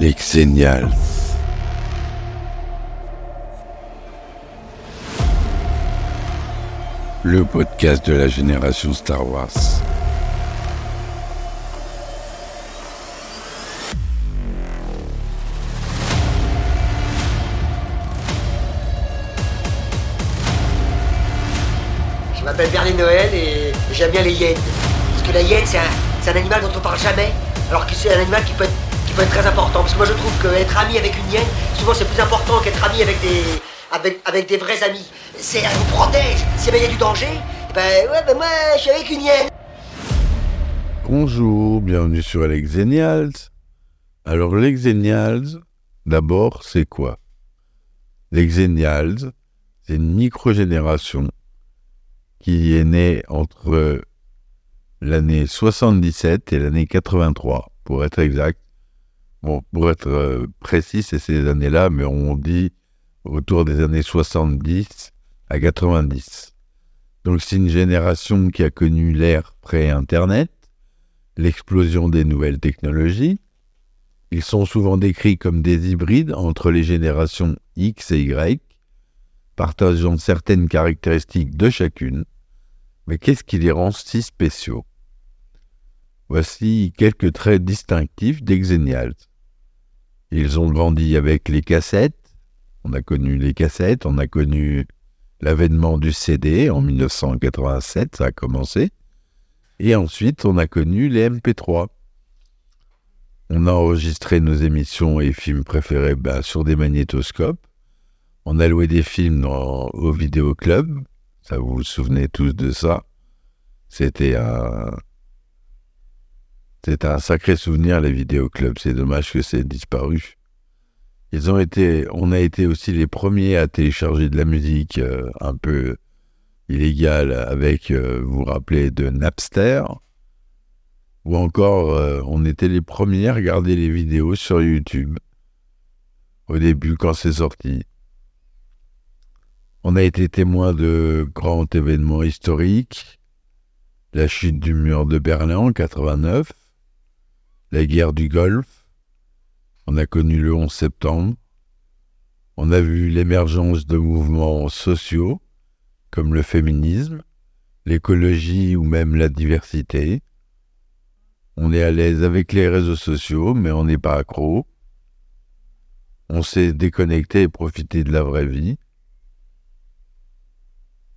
Les Xenials. Le podcast de la génération Star Wars. Je m'appelle Berlin Noël et j'aime bien les hyènes. Parce que la hyène, c'est un, un animal dont on parle jamais, alors que c'est un animal qui peut, être, qui peut être très important. Parce que moi, je trouve qu'être ami avec une hyène, souvent, c'est plus important qu'être ami avec des, avec, avec des vrais amis. C'est, elle vous protège. Si il y a du danger, ben ouais, ben moi, je suis avec une hyène. Bonjour, bienvenue sur les Xenials. Alors, les Xenials, d'abord, c'est quoi? Les Xenials, c'est une microgénération qui est née entre l'année 77 et l'année 83, pour être exact. Bon, pour être euh, précis, c'est ces années-là, mais on dit autour des années 70 à 90. Donc c'est une génération qui a connu l'ère pré-Internet, l'explosion des nouvelles technologies. Ils sont souvent décrits comme des hybrides entre les générations X et Y, partageant certaines caractéristiques de chacune. Mais qu'est-ce qui les rend si spéciaux? Voici quelques traits distinctifs des Xenials. Ils ont grandi avec les cassettes. On a connu les cassettes, on a connu l'avènement du CD en 1987, ça a commencé. Et ensuite, on a connu les MP3. On a enregistré nos émissions et films préférés ben, sur des magnétoscopes. On a loué des films dans, au vidéoclub. Ça, vous vous souvenez tous de ça. C'était un, c'était un sacré souvenir, les vidéoclubs. C'est dommage que c'est disparu. Ils ont été, on a été aussi les premiers à télécharger de la musique euh, un peu illégale avec, euh, vous vous rappelez, de Napster. Ou encore, euh, on était les premiers à regarder les vidéos sur YouTube. Au début, quand c'est sorti. On a été témoin de grands événements historiques. La chute du mur de Berlin en 89 la guerre du Golfe, on a connu le 11 septembre, on a vu l'émergence de mouvements sociaux comme le féminisme, l'écologie ou même la diversité. On est à l'aise avec les réseaux sociaux, mais on n'est pas accro. On sait déconnecter et profiter de la vraie vie.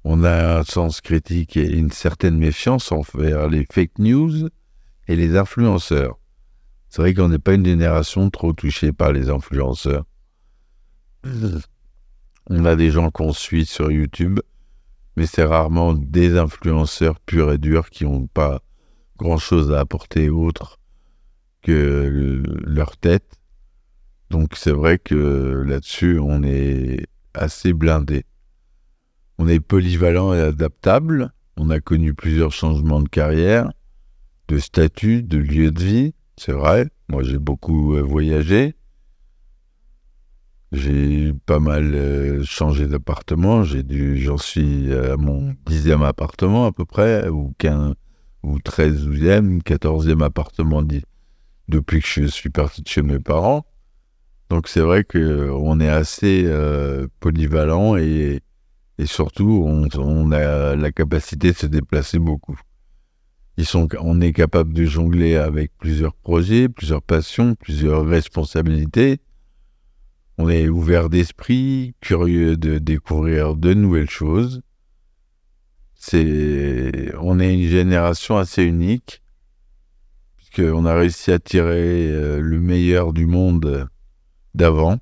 On a un sens critique et une certaine méfiance envers les fake news et les influenceurs. C'est vrai qu'on n'est pas une génération trop touchée par les influenceurs. On a des gens qu'on suit sur YouTube, mais c'est rarement des influenceurs purs et durs qui n'ont pas grand-chose à apporter autre que leur tête. Donc c'est vrai que là-dessus, on est assez blindé. On est polyvalent et adaptable. On a connu plusieurs changements de carrière, de statut, de lieu de vie. C'est vrai, moi j'ai beaucoup euh, voyagé. J'ai pas mal euh, changé d'appartement. J'ai dû, j'en suis à mon dixième appartement à peu près, ou quinze, ou treizième, quatorzième appartement depuis que je suis parti de chez mes parents. Donc c'est vrai que on est assez euh, polyvalent et, surtout on a la capacité de se déplacer beaucoup. On est capable de jongler avec plusieurs projets, plusieurs passions, plusieurs responsabilités. On est ouvert d'esprit, curieux de découvrir de nouvelles choses. C'est, on est une génération assez unique, puisqu'on a réussi à tirer euh, le meilleur du monde d'avant.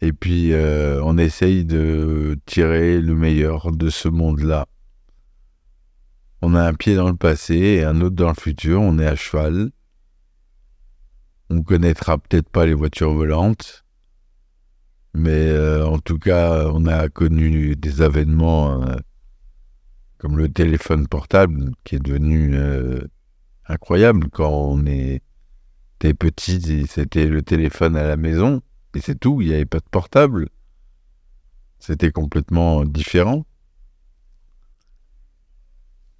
Et puis, euh, on essaye de tirer le meilleur de ce monde-là on a un pied dans le passé et un autre dans le futur. On est à cheval. On connaîtra peut-être pas les voitures volantes, mais euh, en tout cas, on a connu des événements euh, comme le téléphone portable qui est devenu euh, incroyable quand on était petit. C'était le téléphone à la maison et c'est tout. Il n'y avait pas de portable. C'était complètement différent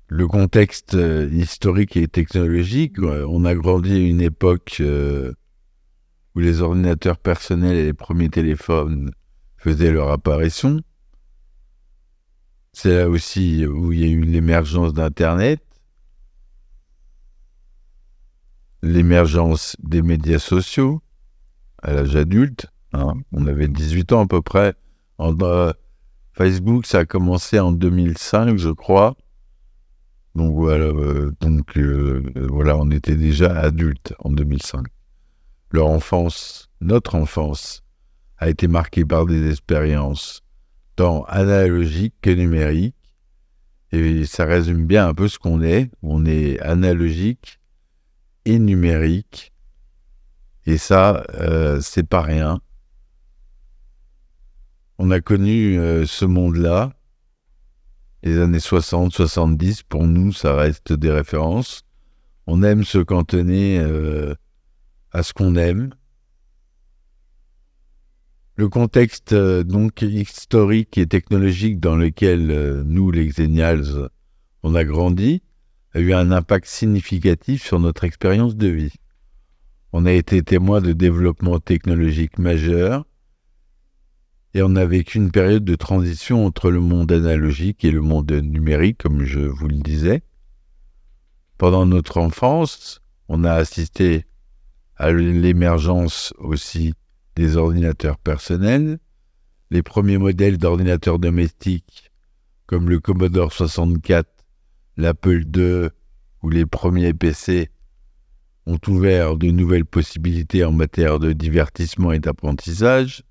le contexte euh, historique et technologique, euh, on a grandi à une époque euh, où les ordinateurs personnels et les premiers téléphones faisaient leur apparition. C'est là aussi où il y a eu l'émergence d'Internet, l'émergence des médias sociaux à l'âge adulte. Hein. On avait 18 ans à peu près. Facebook, ça a commencé en 2005, je crois. Donc voilà, euh, donc, euh, voilà, on était déjà adultes en 2005. Leur enfance, notre enfance, a été marquée par des expériences tant analogiques que numériques. Et ça résume bien un peu ce qu'on est. On est analogique et numérique. Et ça, euh, c'est pas rien. On a connu ce monde-là. Les années 60, 70, pour nous, ça reste des références. On aime se cantonner euh, à ce qu'on aime. Le contexte euh, donc historique et technologique dans lequel nous, les Xenials, on a grandi, a eu un impact significatif sur notre expérience de vie. On a été témoin de développements technologiques majeurs et on a vécu une période de transition entre le monde analogique et le monde numérique, comme je vous le disais. Pendant notre enfance, on a assisté à l'émergence aussi des ordinateurs personnels, les premiers modèles d'ordinateurs domestiques comme le Commodore 64, l'Apple II ou les premiers PC ont ouvert de nouvelles possibilités en matière de divertissement et d'apprentissage.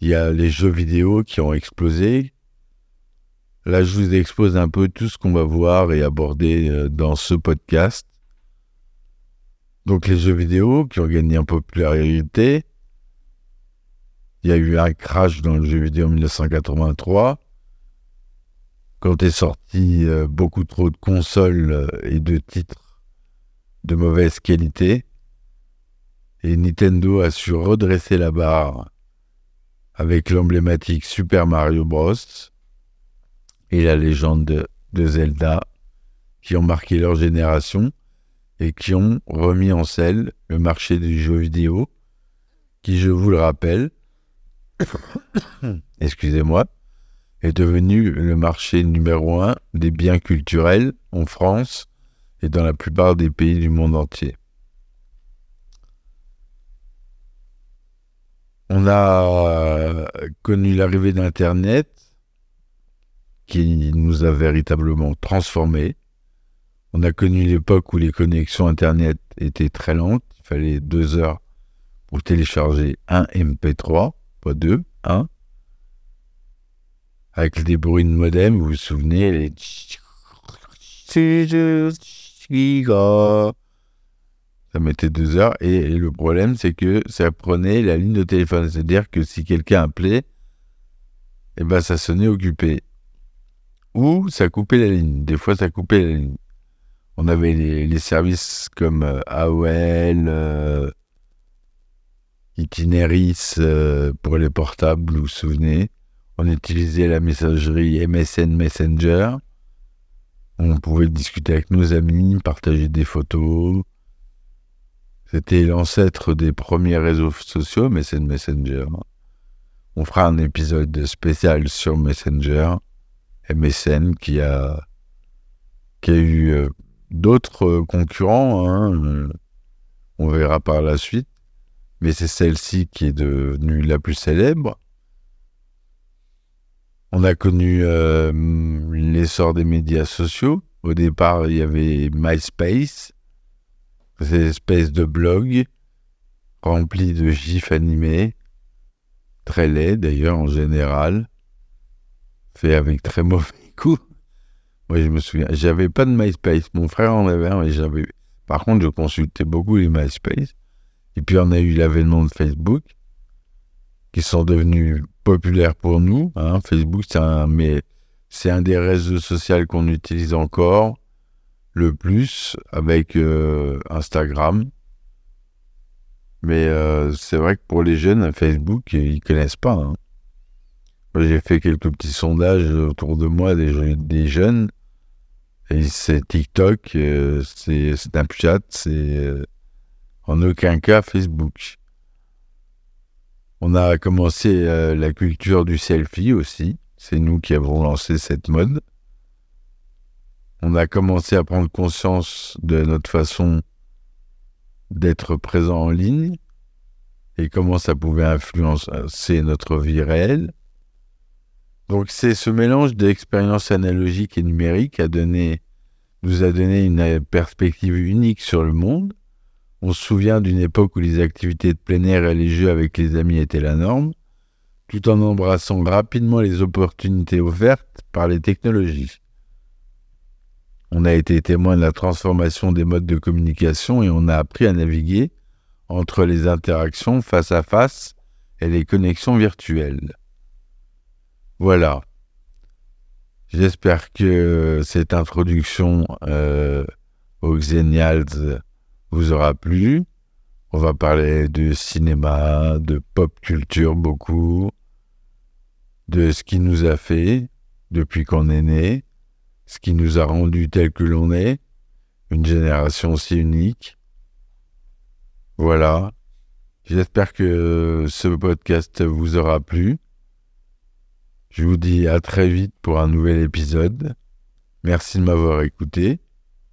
Il y a les jeux vidéo qui ont explosé. Là, je vous expose un peu tout ce qu'on va voir et aborder euh, dans ce podcast. Donc, les jeux vidéo qui ont gagné en popularité. Il y a eu un crash dans le jeu vidéo en 1983. Quand est sorti euh, beaucoup trop de consoles euh, et de titres de mauvaise qualité. Et Nintendo a su redresser la barre avec l'emblématique Super Mario Bros. et la légende de, Zelda, qui ont marqué leur génération et qui ont remis en selle le marché du jeu vidéo, qui, je vous le rappelle, excusez-moi, est devenu le marché numéro un des biens culturels en France et dans la plupart des pays du monde entier. On a euh, connu l'arrivée d'Internet qui nous a véritablement transformés. On a connu l'époque où les connexions Internet étaient très lentes. Il fallait deux heures pour télécharger un MP3, pas deux, un. Avec des bruits de modem, vous vous souvenez, les ça mettait deux heures. Et, le problème, c'est que ça prenait la ligne de téléphone. C'est-à-dire que si quelqu'un appelait, eh ben, ça sonnait occupé. Ou ça coupait la ligne. Des fois, ça coupait la ligne. On avait les, services comme euh, AOL, euh, Itineris euh, pour les portables, vous vous souvenez. On utilisait la messagerie MSN Messenger. On pouvait discuter avec nos amis, partager des photos, c'était l'ancêtre des premiers réseaux sociaux, mais c'est Messenger. On fera un épisode spécial sur Messenger, MSN, qui a, qui a eu euh, d'autres concurrents. Hein, on verra par la suite. Mais c'est celle-ci qui est devenue la plus célèbre. On a connu euh, l'essor des médias sociaux. Au départ, il y avait MySpace, ces espèces de blogs remplis de gifs animés, très laids d'ailleurs en général, fait avec très mauvais goût. Moi je me souviens, j'avais pas de MySpace, mon frère en avait un, mais j'avais. Par contre, je consultais beaucoup les MySpace. Et puis on a eu l'avènement de Facebook, qui sont devenus populaires pour nous. Hein. Facebook, c'est un, mais c'est un des réseaux sociaux qu'on utilise encore le plus avec euh, Instagram. Mais euh, c'est vrai que pour les jeunes, Facebook, ils connaissent pas. Hein. J'ai fait quelques petits sondages autour de moi des, jeunes. Et c'est TikTok, euh, c'est Snapchat, c'est En aucun cas Facebook. On a commencé la culture du selfie aussi. C'est nous qui avons lancé cette mode. On a commencé à prendre conscience de notre façon d'être présent en ligne et comment ça pouvait influencer notre vie réelle. Donc c'est ce mélange d'expériences analogiques et numériques a donné, nous a donné une perspective unique sur le monde. On se souvient d'une époque où les activités de plein air et les jeux avec les amis étaient la norme, tout en embrassant rapidement les opportunités offertes par les technologies. On a été témoin de la transformation des modes de communication et on a appris à naviguer entre les interactions face à face et les connexions virtuelles. Voilà. J'espère que cette introduction euh, aux Xenials vous aura plu. On va parler de cinéma, de pop culture beaucoup, de ce qui nous a fait depuis qu'on est né, ce qui nous a rendu tel que l'on est, une génération si unique. Voilà. J'espère que ce podcast vous aura plu. Je vous dis à très vite pour un nouvel épisode. Merci de m'avoir écouté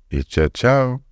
et ciao ciao